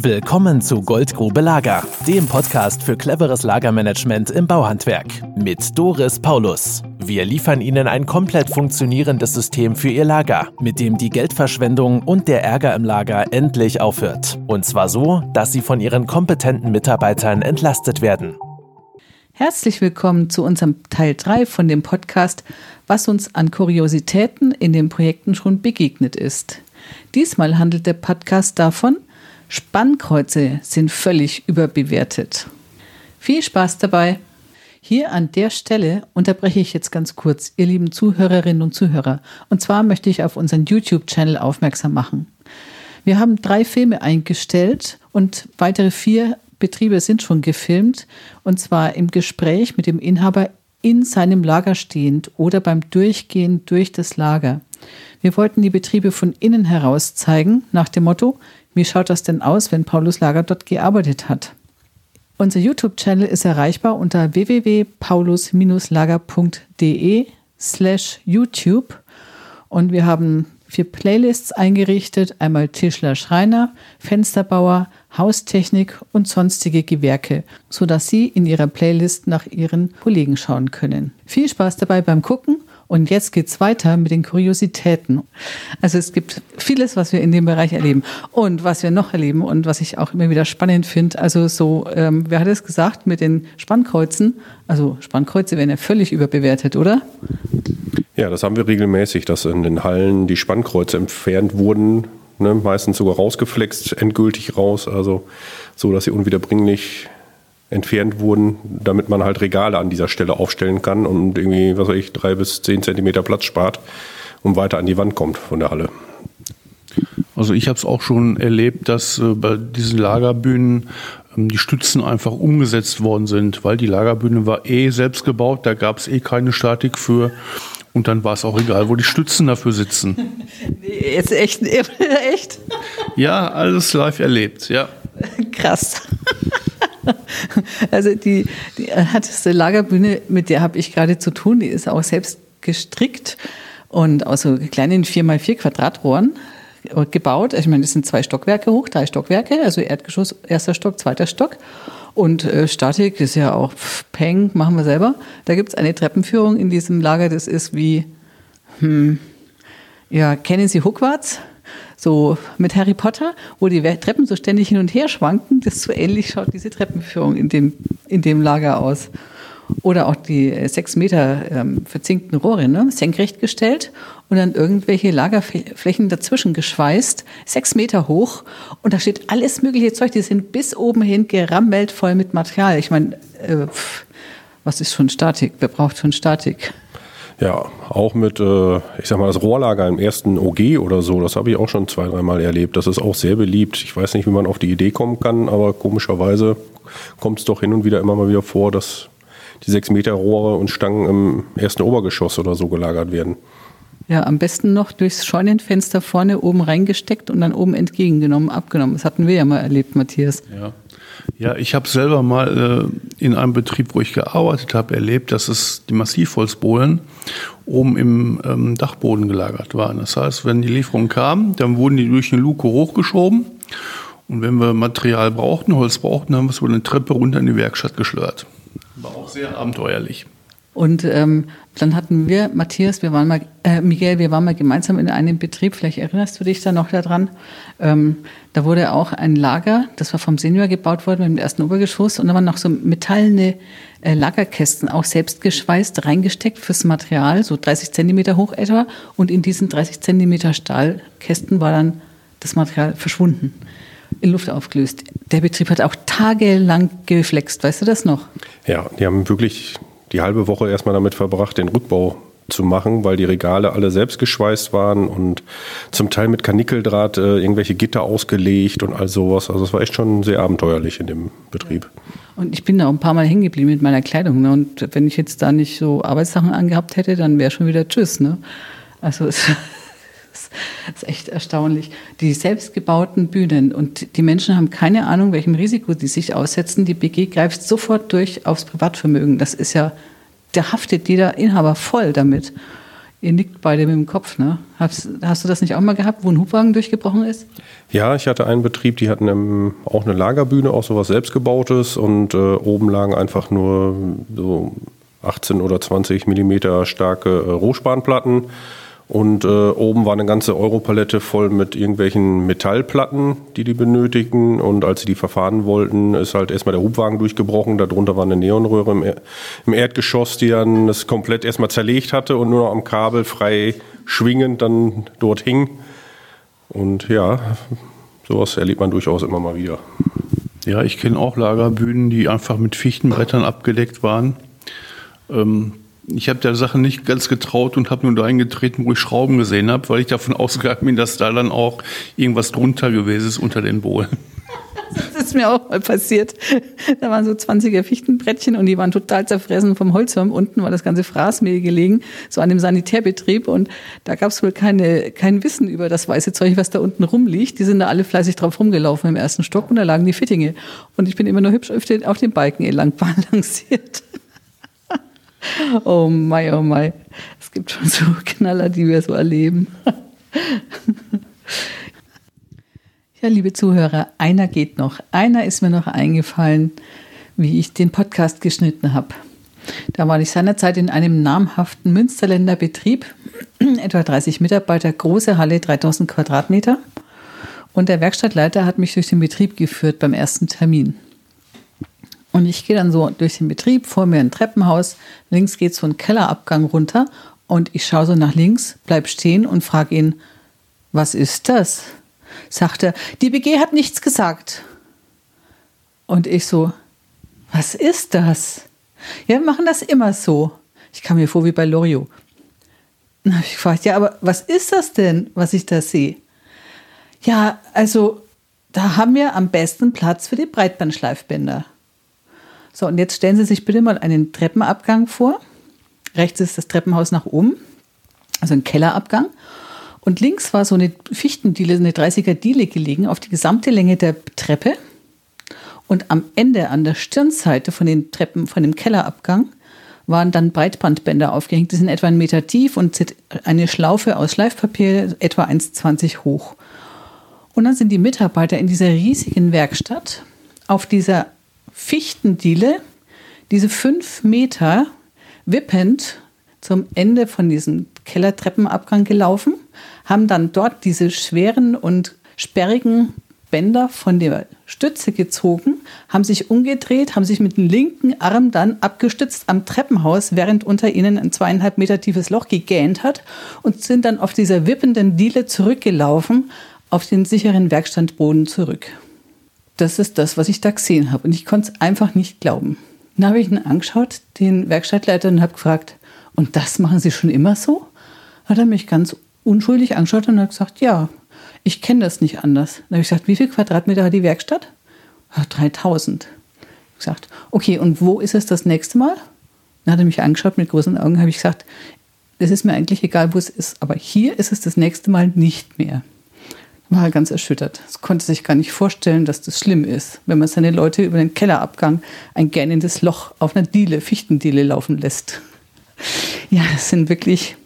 Willkommen zu Goldgrube Lager, dem Podcast für cleveres Lagermanagement im Bauhandwerk mit Doris Paulus. Wir liefern Ihnen ein komplett funktionierendes System für Ihr Lager, mit dem die Geldverschwendung und der Ärger im Lager endlich aufhört. Und zwar so, dass Sie von Ihren kompetenten Mitarbeitern entlastet werden. Herzlich willkommen zu unserem Teil 3 von dem Podcast, was uns an Kuriositäten in den Projekten schon begegnet ist. Diesmal handelt der Podcast davon, Spannkreuze sind völlig überbewertet. Viel Spaß dabei! Hier an der Stelle unterbreche ich jetzt ganz kurz, ihr lieben Zuhörerinnen und Zuhörer. Und zwar möchte ich auf unseren YouTube-Channel aufmerksam machen. Wir haben drei Filme eingestellt und weitere vier Betriebe sind schon gefilmt. Und zwar im Gespräch mit dem Inhaber in seinem Lager stehend oder beim Durchgehen durch das Lager. Wir wollten die Betriebe von innen heraus zeigen, nach dem Motto, wie schaut das denn aus, wenn Paulus Lager dort gearbeitet hat? Unser YouTube-Channel ist erreichbar unter www.paulus-lager.de slash YouTube und wir haben vier Playlists eingerichtet, einmal Tischler Schreiner, Fensterbauer, Haustechnik und sonstige Gewerke, sodass Sie in Ihrer Playlist nach Ihren Kollegen schauen können. Viel Spaß dabei beim Gucken und jetzt geht's weiter mit den Kuriositäten. Also es gibt vieles, was wir in dem Bereich erleben und was wir noch erleben und was ich auch immer wieder spannend finde. Also so, ähm, wer hat es gesagt mit den Spannkreuzen? Also Spannkreuze werden ja völlig überbewertet, oder? Ja, das haben wir regelmäßig, dass in den Hallen die Spannkreuze entfernt wurden, ne, meistens sogar rausgeflext, endgültig raus, also so, dass sie unwiederbringlich entfernt wurden, damit man halt Regale an dieser Stelle aufstellen kann und irgendwie, was weiß ich, drei bis zehn Zentimeter Platz spart und weiter an die Wand kommt von der Halle. Also ich habe es auch schon erlebt, dass äh, bei diesen Lagerbühnen ähm, die Stützen einfach umgesetzt worden sind, weil die Lagerbühne war eh selbst gebaut, da gab es eh keine Statik für. Und dann war es auch egal, wo die Stützen dafür sitzen. Jetzt echt, echt? Ja, alles live erlebt, ja. Krass. Also die, die härteste Lagerbühne, mit der habe ich gerade zu tun, die ist auch selbst gestrickt und aus so kleinen 4x4 Quadratrohren gebaut. Ich meine, das sind zwei Stockwerke hoch, drei Stockwerke, also Erdgeschoss, erster Stock, zweiter Stock. Und äh, Statik ist ja auch pff, Peng, machen wir selber. Da gibt es eine Treppenführung in diesem Lager, das ist wie, hm, ja, kennen Sie Hogwarts? So mit Harry Potter, wo die Treppen so ständig hin und her schwanken. Das so ähnlich schaut diese Treppenführung in dem, in dem Lager aus. Oder auch die äh, sechs Meter ähm, verzinkten Rohre, ne? senkrecht gestellt und dann irgendwelche Lagerflächen dazwischen geschweißt, sechs Meter hoch. Und da steht alles mögliche Zeug, die sind bis oben hin gerammelt voll mit Material. Ich meine, äh, was ist schon Statik? Wer braucht schon Statik? Ja, auch mit, äh, ich sag mal, das Rohrlager im ersten OG oder so, das habe ich auch schon zwei, dreimal erlebt. Das ist auch sehr beliebt. Ich weiß nicht, wie man auf die Idee kommen kann, aber komischerweise kommt es doch hin und wieder immer mal wieder vor, dass die sechs Meter Rohre und Stangen im ersten Obergeschoss oder so gelagert werden. Ja, am besten noch durchs Scheunenfenster vorne oben reingesteckt und dann oben entgegengenommen, abgenommen. Das hatten wir ja mal erlebt, Matthias. Ja. Ja, ich habe selber mal äh, in einem Betrieb, wo ich gearbeitet habe, erlebt, dass es die Massivholzbohlen oben im ähm, Dachboden gelagert waren. Das heißt, wenn die Lieferung kam, dann wurden die durch eine Luke hochgeschoben. Und wenn wir Material brauchten, Holz brauchten, haben wir es über eine Treppe runter in die Werkstatt geschleudert. War auch sehr abenteuerlich. Und ähm, dann hatten wir, Matthias, wir waren mal, äh, Miguel, wir waren mal gemeinsam in einem Betrieb, vielleicht erinnerst du dich da noch daran. Ähm, da wurde auch ein Lager, das war vom Senior gebaut worden mit dem ersten Obergeschoss und da waren noch so metallene äh, Lagerkästen, auch selbst geschweißt, reingesteckt fürs Material, so 30 Zentimeter hoch etwa. Und in diesen 30 Zentimeter Stahlkästen war dann das Material verschwunden in Luft aufgelöst. Der Betrieb hat auch tagelang geflext, weißt du das noch? Ja, die haben wirklich die halbe Woche erstmal damit verbracht, den Rückbau zu machen, weil die Regale alle selbst geschweißt waren und zum Teil mit Kanickeldraht äh, irgendwelche Gitter ausgelegt und all sowas. Also es war echt schon sehr abenteuerlich in dem Betrieb. Und ich bin da auch ein paar Mal hängen geblieben mit meiner Kleidung. Ne? Und wenn ich jetzt da nicht so Arbeitssachen angehabt hätte, dann wäre schon wieder Tschüss. Ne? Also es ist echt erstaunlich. Die selbstgebauten Bühnen und die Menschen haben keine Ahnung, welchem Risiko die sich aussetzen. Die BG greift sofort durch aufs Privatvermögen. Das ist ja, der haftet jeder Inhaber voll damit. Ihr nickt beide mit dem Kopf, ne? Hast, hast, du das nicht auch mal gehabt, wo ein Hubwagen durchgebrochen ist? Ja, ich hatte einen Betrieb, die hatten im, auch eine Lagerbühne, auch sowas selbstgebautes und äh, oben lagen einfach nur so 18 oder 20 Millimeter starke äh, Rohspanplatten und äh, oben war eine ganze Europalette voll mit irgendwelchen Metallplatten, die die benötigten. Und als sie die verfahren wollten, ist halt erstmal der Hubwagen durchgebrochen. Darunter war eine Neonröhre im, im Erdgeschoss, die dann das komplett erstmal zerlegt hatte und nur noch am Kabel frei schwingend dann dort hing. Und ja, sowas erlebt man durchaus immer mal wieder. Ja, ich kenne auch Lagerbühnen, die einfach mit Fichtenbrettern abgedeckt waren. Ähm, ich habe der Sache nicht ganz getraut und habe nur da eingetreten, wo ich Schrauben gesehen habe, weil ich davon ausgegangen bin, dass da dann auch irgendwas drunter gewesen ist unter den Bohlen. Das ist mir auch mal passiert. Da waren so 20er Fichtenbrettchen und die waren total zerfressen vom Holzwurm. Unten war das ganze Fraßmehl gelegen, so an dem Sanitärbetrieb. Und da gab es wohl keine, kein Wissen über das weiße Zeug, was da unten rumliegt. Die sind da alle fleißig drauf rumgelaufen im ersten Stock und da lagen die Fittinge. Und ich bin immer nur hübsch auf den, auf den Balken entlang balanciert. Oh mein, oh mein. Es gibt schon so Knaller, die wir so erleben. Ja, liebe Zuhörer, einer geht noch. Einer ist mir noch eingefallen, wie ich den Podcast geschnitten habe. Da war ich seinerzeit in einem namhaften Münsterländer Betrieb, etwa 30 Mitarbeiter, große Halle, 3000 Quadratmeter. Und der Werkstattleiter hat mich durch den Betrieb geführt beim ersten Termin. Und ich gehe dann so durch den Betrieb, vor mir ein Treppenhaus, links geht so ein Kellerabgang runter und ich schaue so nach links, bleib stehen und frage ihn, was ist das? Sagt er, die BG hat nichts gesagt. Und ich so, was ist das? Ja, wir machen das immer so. Ich kam mir vor wie bei Loriot. Dann habe ich gefragt, ja, aber was ist das denn, was ich da sehe? Ja, also da haben wir am besten Platz für die Breitbandschleifbänder. So, und jetzt stellen Sie sich bitte mal einen Treppenabgang vor. Rechts ist das Treppenhaus nach oben, also ein Kellerabgang. Und links war so eine Fichtendiele, eine 30er Diele gelegen auf die gesamte Länge der Treppe. Und am Ende, an der Stirnseite von den Treppen, von dem Kellerabgang, waren dann Breitbandbänder aufgehängt. Die sind etwa einen Meter tief und eine Schlaufe aus Schleifpapier etwa 1,20 hoch. Und dann sind die Mitarbeiter in dieser riesigen Werkstatt auf dieser Fichtendiele diese fünf Meter wippend zum Ende von diesem Kellertreppenabgang gelaufen, haben dann dort diese schweren und sperrigen Bänder von der Stütze gezogen, haben sich umgedreht, haben sich mit dem linken Arm dann abgestützt am Treppenhaus, während unter ihnen ein zweieinhalb Meter tiefes Loch gegähnt hat und sind dann auf dieser wippenden Diele zurückgelaufen auf den sicheren Werkstandboden zurück das ist das, was ich da gesehen habe. Und ich konnte es einfach nicht glauben. Dann habe ich ihn angeschaut, den Werkstattleiter, und habe gefragt, und das machen Sie schon immer so? Hat er mich ganz unschuldig angeschaut und hat gesagt, ja, ich kenne das nicht anders. Dann habe ich gesagt, wie viel Quadratmeter hat die Werkstatt? Ja, 3000. Ich gesagt, okay, und wo ist es das nächste Mal? Dann hat er mich angeschaut mit großen Augen, habe ich gesagt, es ist mir eigentlich egal, wo es ist, aber hier ist es das nächste Mal nicht mehr war ganz erschüttert. Es konnte sich gar nicht vorstellen, dass das schlimm ist, wenn man seine Leute über den Kellerabgang ein gähnendes Loch auf einer Diele, Fichtendiele laufen lässt. Ja, das sind wirklich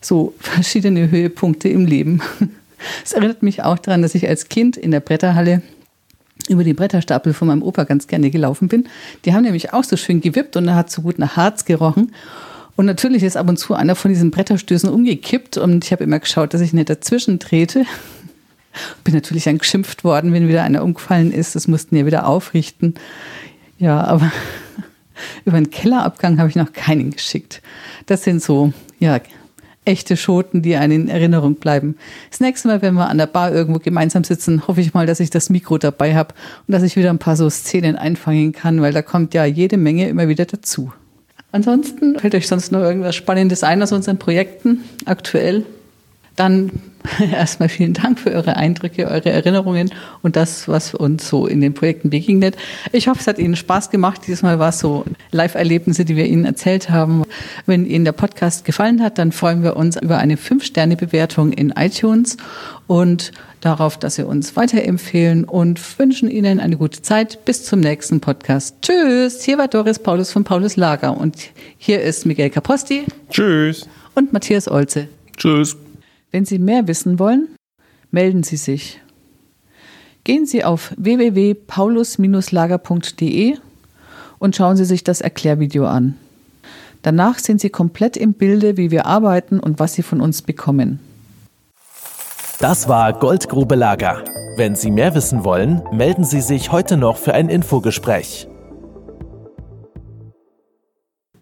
so verschiedene Höhepunkte im Leben. Es erinnert mich auch daran, dass ich als Kind in der Bretterhalle über die Bretterstapel von meinem Opa ganz gerne gelaufen bin. Die haben nämlich auch so schön gewippt und er hat so gut nach Harz gerochen. Und natürlich ist ab und zu einer von diesen Bretterstößen umgekippt und ich habe immer geschaut, dass ich nicht dazwischen trete. Bin natürlich dann geschimpft worden, wenn wieder einer umgefallen ist. Das mussten ja wieder aufrichten. Ja, aber über einen Kellerabgang habe ich noch keinen geschickt. Das sind so, ja, echte Schoten, die einen in Erinnerung bleiben. Das nächste Mal, wenn wir an der Bar irgendwo gemeinsam sitzen, hoffe ich mal, dass ich das Mikro dabei habe und dass ich wieder ein paar so Szenen einfangen kann, weil da kommt ja jede Menge immer wieder dazu. Ansonsten fällt euch sonst noch irgendwas Spannendes ein aus unseren Projekten aktuell? Dann erstmal vielen Dank für eure Eindrücke, eure Erinnerungen und das, was uns so in den Projekten begegnet. Ich hoffe, es hat Ihnen Spaß gemacht. Dieses Mal war es so Live-Erlebnisse, die wir Ihnen erzählt haben. Wenn Ihnen der Podcast gefallen hat, dann freuen wir uns über eine 5-Sterne-Bewertung in iTunes und darauf, dass Sie uns weiterempfehlen und wünschen Ihnen eine gute Zeit. Bis zum nächsten Podcast. Tschüss. Hier war Doris Paulus von Paulus Lager und hier ist Miguel Caposti. Tschüss und Matthias Olze. Tschüss. Wenn Sie mehr wissen wollen, melden Sie sich. Gehen Sie auf www.paulus-lager.de und schauen Sie sich das Erklärvideo an. Danach sind Sie komplett im Bilde, wie wir arbeiten und was Sie von uns bekommen. Das war Goldgrube Lager. Wenn Sie mehr wissen wollen, melden Sie sich heute noch für ein Infogespräch.